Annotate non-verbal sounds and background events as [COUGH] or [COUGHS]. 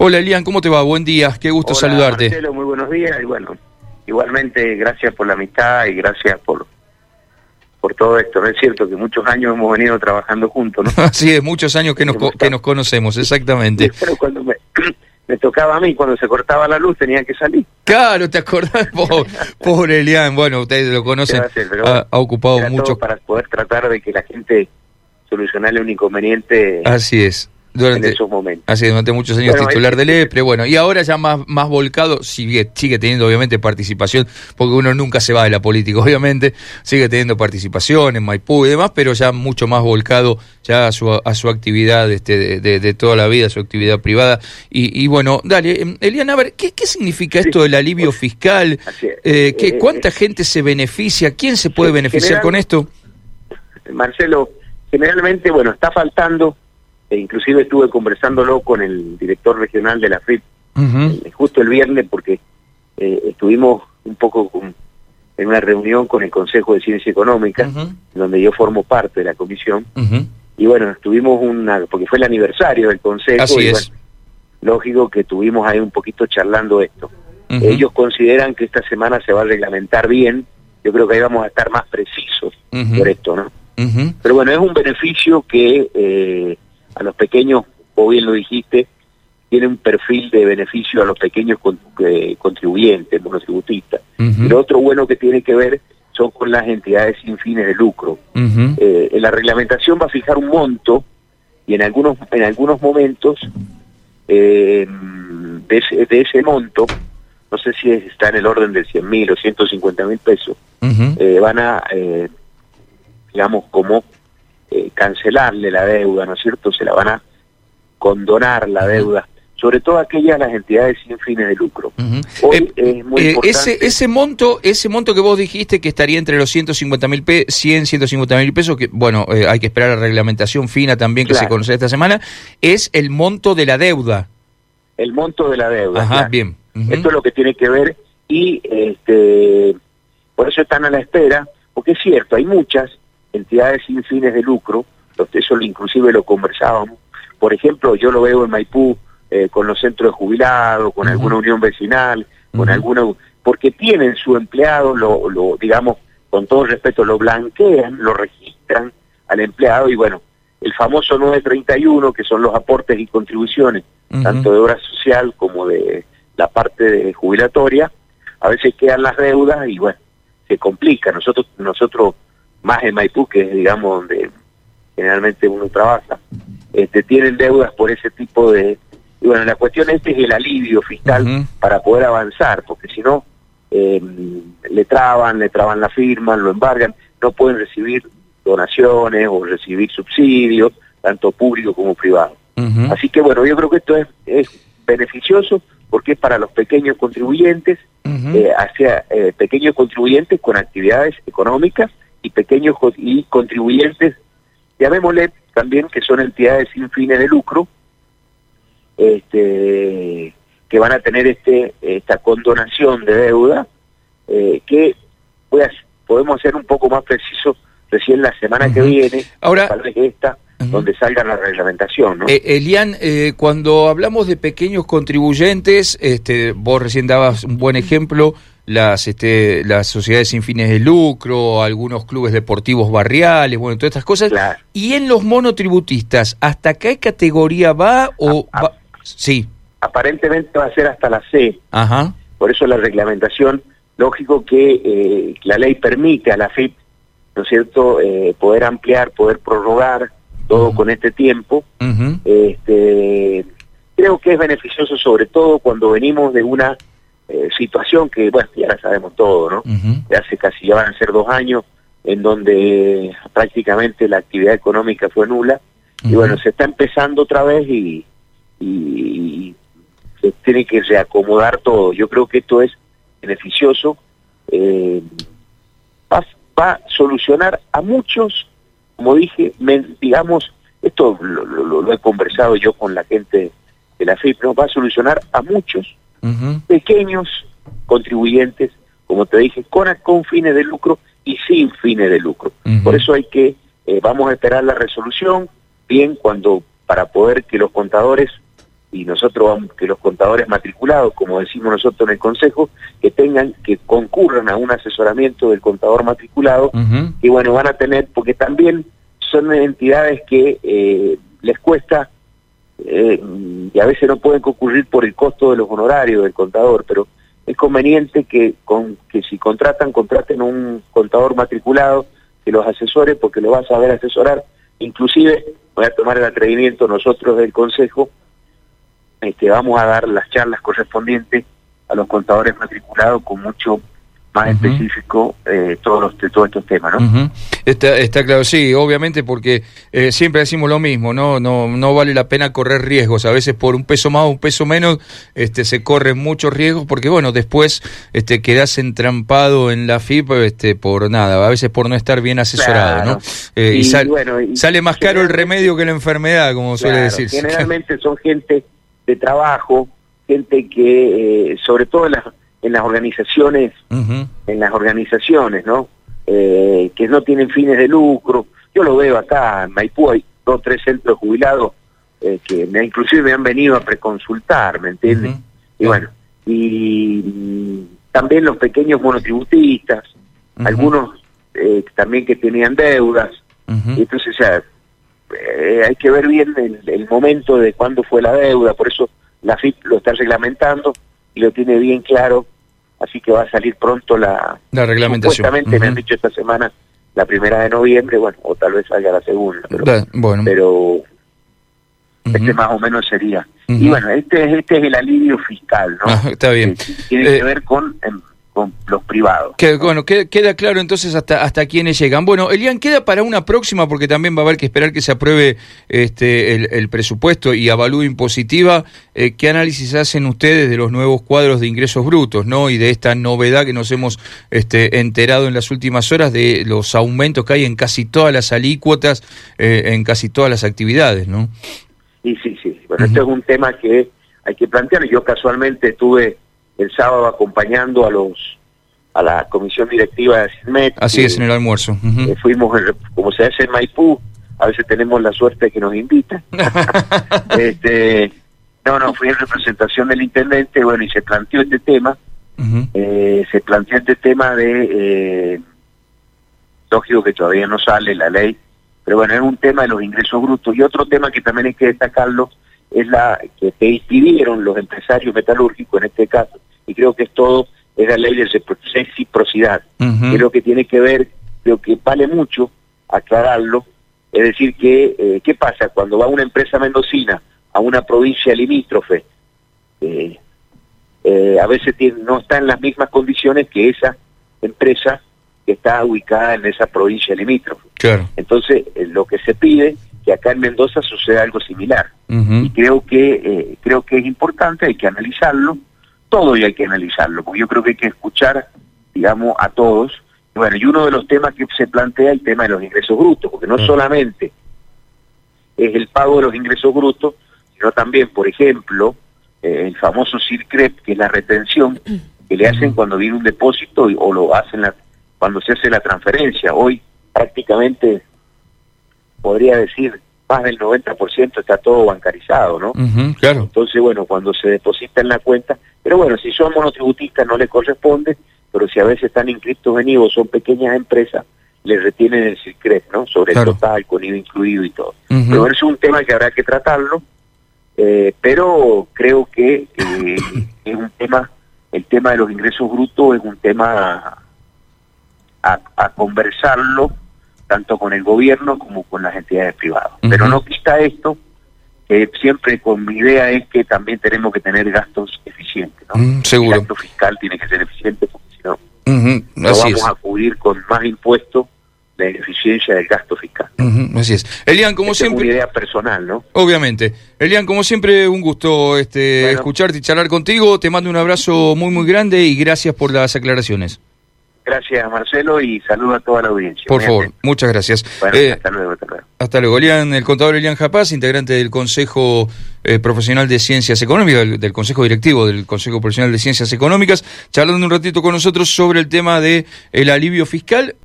Hola Elian, ¿cómo te va? Buen día, qué gusto Hola, saludarte. Marcelo, muy buenos días y bueno, igualmente gracias por la amistad y gracias por por todo esto. No es cierto que muchos años hemos venido trabajando juntos, ¿no? [LAUGHS] Así es, muchos años que nos, que nos conocemos, exactamente. Pero cuando me, [CLEARS THROAT] me tocaba a mí, cuando se cortaba la luz, tenía que salir. Claro, ¿te acordás? [LAUGHS] Pobre, pobre Elian, bueno, ustedes lo conocen, ha, ha ocupado mucho. para poder tratar de que la gente solucionara un inconveniente Así es. En Durante, esos momentos. Así es, durante muchos años Bueno, titular es- del EPRE, bueno, y ahora ya más, más volcado, sigue, sigue teniendo obviamente participación, porque uno nunca se va de la política, [LAUGHS] obviamente, sigue teniendo participación en Maipú y demás, pero ya mucho más volcado ya a su, a su actividad este, de, de- de toda la vida, su actividad privada. Y, y bueno, dale, em, Eliana, a ver, ¿qué, qué significa Sí. esto del alivio fiscal? Eh, ¿qué, Eh, ¿Cuánta gente se beneficia? ¿Quién se puede beneficiar general- con esto? Marcelo, generalmente, bueno, está faltando, e inclusive estuve conversándolo con el director regional de la FIP justo el viernes porque eh, estuvimos un poco con- en una reunión con el Consejo de Ciencia Económica, donde yo formo parte de la comisión, y bueno, estuvimos una, porque fue el aniversario del Consejo, Así y es. bueno, lógico que estuvimos ahí un poquito charlando esto. Ellos consideran que esta semana se va a reglamentar bien, yo creo que ahí vamos a estar más precisos por esto, ¿no? Pero bueno, es un beneficio que eh, a los pequeños, vos bien lo dijiste, tiene un perfil de beneficio a los pequeños eh, contribuyentes, monotributistas. Ujú. Y lo otro bueno que tiene que ver son con las entidades sin fines de lucro. Eh, la reglamentación va a fijar un monto y en algunos en algunos momentos eh, de, ese, de ese monto, no sé si está en el orden de 100 mil o 150 mil pesos, eh, van a, digamos, como eh, cancelarle la deuda, ¿no es cierto? Se la van a condonar la deuda, sobre todo aquellas las entidades sin fines de lucro. Hoy Eh, es muy eh, importante. ese, ese monto ese monto que vos dijiste que estaría entre los 150 mil pe 100, 150 mil pesos, que bueno, eh, hay que esperar la reglamentación fina también que Claro. se conocerá esta semana, es el monto de la deuda. El monto de la deuda. Ajá, claro. bien. Esto es lo que tiene que ver y este por eso están a la espera, porque es cierto, hay muchas entidades sin fines de lucro, eso inclusive lo conversábamos. Por ejemplo, yo lo veo en Maipú eh, con los centros de jubilados, con alguna unión vecinal, con Ujú. alguna porque tienen su empleado, lo, lo digamos con todo respeto, lo blanquean, lo registran al empleado y bueno, el famoso 931, que son los aportes y contribuciones, tanto de obra social como de la parte de jubilatoria, a veces quedan las deudas y bueno, se complica. Nosotros, nosotros más en Maipú, que es digamos donde generalmente uno trabaja, este, tienen deudas por ese tipo de... Y bueno, la cuestión este es el alivio fiscal para poder avanzar, porque si no, eh, le traban, le traban la firma, lo embargan, no pueden recibir donaciones o recibir subsidios, tanto público como privado. Así que bueno, yo creo que esto es, es beneficioso porque es para los pequeños contribuyentes, eh, hacia eh, pequeños contribuyentes con actividades económicas y pequeños y contribuyentes, llamémosle también que son entidades sin fines de lucro, este, que van a tener este esta condonación de deuda, eh, que a- podemos ser un poco más precisos recién la semana que viene, Ahora- tal vez esta, Donde salga la reglamentación, ¿no? Eh, Elian, eh, cuando hablamos de pequeños contribuyentes, este, vos recién dabas un buen ejemplo, las, este, las sociedades sin fines de lucro, algunos clubes deportivos barriales, bueno, todas estas cosas. Claro. Y en los monotributistas, ¿hasta qué categoría va o Ah, ah. va? Sí, aparentemente va a ser hasta la C. ajá. Por eso la reglamentación, lógico que eh, la ley permite a la FIP, ¿no es cierto?, eh, poder ampliar, poder prorrogar todo con este tiempo. Este, creo que es beneficioso sobre todo cuando venimos de una eh, situación que, bueno, ya la sabemos todo, ¿no? De hace casi ya van a ser dos años en donde prácticamente la actividad económica fue nula. Y bueno, se está empezando otra vez y, y se tiene que reacomodar todo. Yo creo que esto es beneficioso. eh, va, va a solucionar a muchos, como dije, men- digamos, esto lo, lo- lo he conversado yo con la gente de la FIP, ¿no? va a solucionar a muchos pequeños contribuyentes, como te dije, con, con fines de lucro y sin fines de lucro. Por eso hay que, eh, vamos a esperar la resolución, bien, cuando para poder que los contadores y nosotros vamos, que los contadores matriculados, como decimos nosotros en el Consejo, que tengan, que concurran a un asesoramiento del contador matriculado, que bueno, van a tener, porque también son entidades que eh, les cuesta eh, y a veces no pueden concurrir por el costo de los honorarios del contador, pero es conveniente que, con, que si contratan, contraten un contador matriculado que los asesore porque lo va a saber asesorar. Inclusive voy a tomar el atrevimiento nosotros del Consejo este, vamos a dar las charlas correspondientes a los contadores matriculados con mucho más específico eh, todos los, todos estos temas, ¿no? está, está claro, sí, obviamente porque eh, siempre decimos lo mismo, ¿no? No no vale la pena correr riesgos, a veces por un peso más o un peso menos este se corren muchos riesgos porque bueno, después este quedas entrampado en la FIP este por nada, a veces por no estar bien asesorado, ¿no? Eh, y, sale más caro el remedio que la enfermedad, como suele decir. Generalmente son gente de trabajo, gente que, eh, sobre todo en las, en las organizaciones, en las organizaciones, ¿no? Eh, que no tienen fines de lucro. Yo lo veo acá en Maipú, hay dos o tres centros jubilados eh, que me, inclusive me han venido a preconsultar, ¿me entiendes? Y bueno, y mm, también los pequeños monotributistas, algunos también que tenían deudas. Entonces, ya eh, hay que ver bien el, momento de cuándo fue la deuda, por eso la FIP lo está reglamentando y lo tiene bien claro, así que va a salir pronto la, la reglamentación. Supuestamente me han dicho esta semana la primera de noviembre, bueno, o tal vez salga la segunda, pero, bueno. pero este más o menos sería. Y bueno, este, este es el alivio fiscal, ¿no? está bien. tiene que eh, ver con em, los privados. Que, bueno, queda, claro entonces hasta hasta quiénes llegan. Bueno, Elian, queda para una próxima porque también va a haber que esperar que se apruebe este el, presupuesto y avalúe impositiva. Eh, ¿Qué análisis hacen ustedes de los nuevos cuadros de ingresos brutos, no? Y de esta novedad que nos hemos este, enterado en las últimas horas de los aumentos que hay en casi todas las alícuotas, eh, en casi todas las actividades, ¿no? Sí, sí, sí. Bueno, esto es un tema que hay que plantear. Yo casualmente estuve el sábado acompañando a los a la comisión directiva de CISMET. Así es, en el almuerzo. Eh, fuimos, como se hace en Maipú, a veces tenemos la suerte de que nos invitan. [LAUGHS] este, no, no, fui en representación del intendente, bueno, y se planteó este tema, eh, se planteó este tema de, eh, lógico que todavía no sale la ley, pero bueno, es un tema de los ingresos brutos. Y otro tema que también hay que destacarlo es la que, que los empresarios metalúrgicos en este caso, y creo que es todo, es la ley de reciprocidad, lo que tiene que ver, creo que vale mucho aclararlo, es decir, que eh, ¿qué pasa cuando va una empresa mendocina a una provincia limítrofe? Eh, eh, a veces no está en las mismas condiciones que esa empresa que está ubicada en esa provincia limítrofe. Claro. Entonces, lo que se pide que acá en Mendoza suceda algo similar. Y creo que creo que es importante, hay que analizarlo todo y hay que analizarlo, porque yo creo que hay que escuchar, digamos, a todos. Bueno, y uno de los temas que se plantea es el tema de los ingresos brutos, porque no solamente es el pago de los ingresos brutos, sino también, por ejemplo, eh, el famoso CIRCREP, que es la retención que le hacen cuando viene un depósito o lo hacen la, cuando se hace la transferencia. Hoy prácticamente podría decir más del 90% está todo bancarizado, ¿no? claro. Entonces, bueno, cuando se deposita en la cuenta, pero bueno, si son monotributistas no le corresponde, pero si a veces están inscritos en IVO, son pequeñas empresas, les retienen el secret, ¿no? Sobre el total, con IVA incluido y todo. Pero eso es un tema que habrá que tratarlo, eh, pero creo que [COUGHS] es un tema, el tema de los ingresos brutos es un tema a, a conversarlo tanto con el gobierno como con las entidades privadas. Pero no quita esto, que siempre con mi idea es que también tenemos que tener gastos eficientes. ¿no? Mm, seguro. El gasto fiscal tiene que ser eficiente porque si no, no vamos a cubrir con más impuestos la eficiencia del gasto fiscal. así es. Elian, como siempre... Es una idea personal, ¿no? Obviamente. Elian, como siempre, un gusto este, escucharte y charlar contigo. Te mando un abrazo muy, muy grande y gracias por las aclaraciones. Gracias, Marcelo, y saludo a toda la audiencia. Por favor, muchas gracias. Eh, hasta luego, hasta luego. Hasta luego. el contador Elian Japaz, integrante del Consejo eh, Profesional de Ciencias Económicas, del, Consejo Directivo del Consejo Profesional de Ciencias Económicas, charlando un ratito con nosotros sobre el tema de el alivio fiscal.